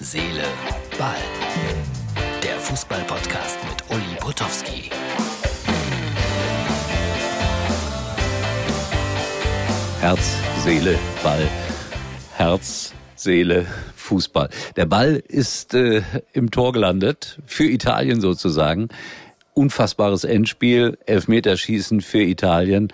Seele, Ball. Der Fußball-Podcast mit Uli Potowski. Herz, Seele, Ball. Herz, Seele, Fußball. Der Ball ist äh, im Tor gelandet, für Italien sozusagen. Unfassbares Endspiel, Elfmeterschießen für Italien.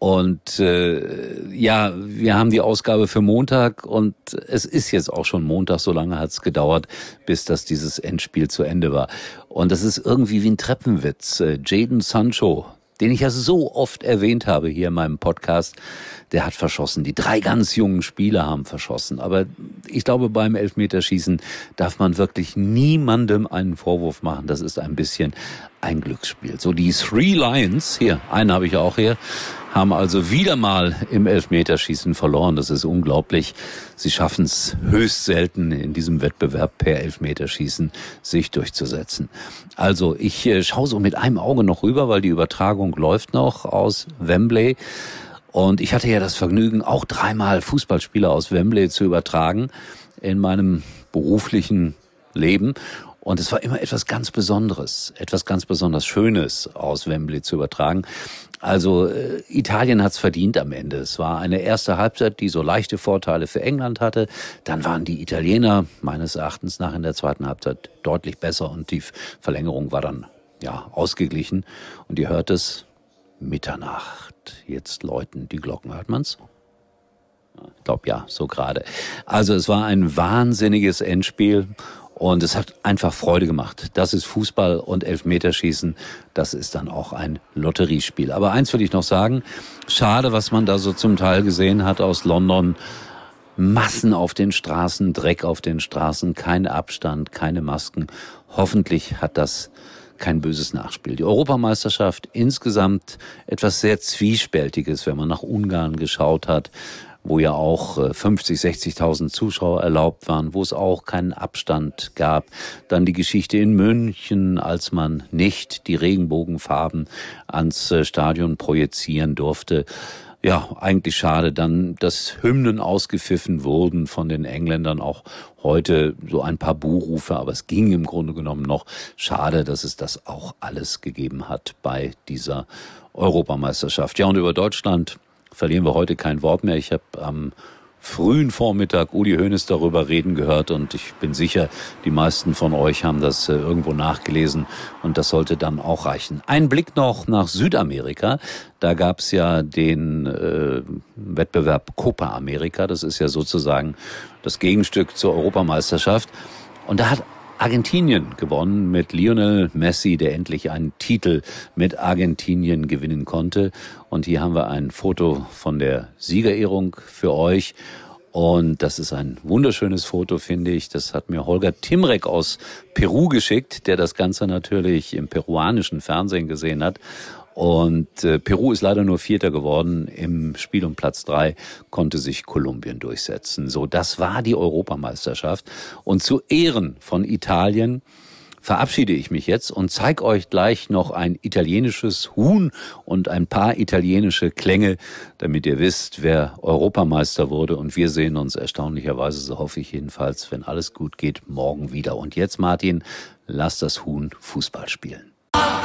Und äh, ja, wir haben die Ausgabe für Montag und es ist jetzt auch schon Montag, so lange hat es gedauert, bis das dieses Endspiel zu Ende war. Und das ist irgendwie wie ein Treppenwitz. Äh, Jaden Sancho, den ich ja so oft erwähnt habe hier in meinem Podcast, der hat verschossen. Die drei ganz jungen Spieler haben verschossen. Aber ich glaube, beim Elfmeterschießen darf man wirklich niemandem einen Vorwurf machen. Das ist ein bisschen ein Glücksspiel. So die Three Lions, hier, einen habe ich auch hier, haben also wieder mal im Elfmeterschießen verloren. Das ist unglaublich. Sie schaffen es höchst selten in diesem Wettbewerb per Elfmeterschießen sich durchzusetzen. Also ich äh, schaue so mit einem Auge noch rüber, weil die Übertragung läuft noch aus Wembley. Und ich hatte ja das Vergnügen, auch dreimal Fußballspieler aus Wembley zu übertragen in meinem beruflichen Leben. Und es war immer etwas ganz Besonderes, etwas ganz besonders Schönes aus Wembley zu übertragen. Also äh, Italien hat's verdient am Ende. Es war eine erste Halbzeit, die so leichte Vorteile für England hatte. Dann waren die Italiener meines Erachtens nach in der zweiten Halbzeit deutlich besser und die Verlängerung war dann ja ausgeglichen. Und ihr hört es Mitternacht. Jetzt läuten die Glocken, hört man's? Glaube ja, so gerade. Also es war ein wahnsinniges Endspiel und es hat einfach Freude gemacht. Das ist Fußball und Elfmeterschießen. Das ist dann auch ein Lotteriespiel. Aber eins will ich noch sagen. Schade, was man da so zum Teil gesehen hat aus London. Massen auf den Straßen, Dreck auf den Straßen, kein Abstand, keine Masken. Hoffentlich hat das kein böses Nachspiel. Die Europameisterschaft insgesamt etwas sehr Zwiespältiges, wenn man nach Ungarn geschaut hat wo ja auch 50, äh, 60.000 Zuschauer erlaubt waren, wo es auch keinen Abstand gab. Dann die Geschichte in München, als man nicht die Regenbogenfarben ans äh, Stadion projizieren durfte ja, eigentlich schade dann, dass Hymnen ausgepfiffen wurden von den Engländern, auch heute so ein paar Buhrufe, aber es ging im Grunde genommen noch. Schade, dass es das auch alles gegeben hat bei dieser Europameisterschaft. Ja, und über Deutschland verlieren wir heute kein Wort mehr. Ich habe am frühen Vormittag Uli Hoeneß darüber reden gehört und ich bin sicher, die meisten von euch haben das äh, irgendwo nachgelesen und das sollte dann auch reichen. Ein Blick noch nach Südamerika. Da gab es ja den äh, Wettbewerb Copa America. Das ist ja sozusagen das Gegenstück zur Europameisterschaft. Und da hat Argentinien gewonnen mit Lionel Messi, der endlich einen Titel mit Argentinien gewinnen konnte. Und hier haben wir ein Foto von der Siegerehrung für euch. Und das ist ein wunderschönes Foto, finde ich. Das hat mir Holger Timrek aus Peru geschickt, der das Ganze natürlich im peruanischen Fernsehen gesehen hat. Und äh, Peru ist leider nur Vierter geworden. Im Spiel um Platz drei konnte sich Kolumbien durchsetzen. So, das war die Europameisterschaft. Und zu Ehren von Italien verabschiede ich mich jetzt und zeige euch gleich noch ein italienisches Huhn und ein paar italienische Klänge, damit ihr wisst, wer Europameister wurde. Und wir sehen uns erstaunlicherweise, so hoffe ich jedenfalls, wenn alles gut geht, morgen wieder. Und jetzt, Martin, lass das Huhn Fußball spielen. War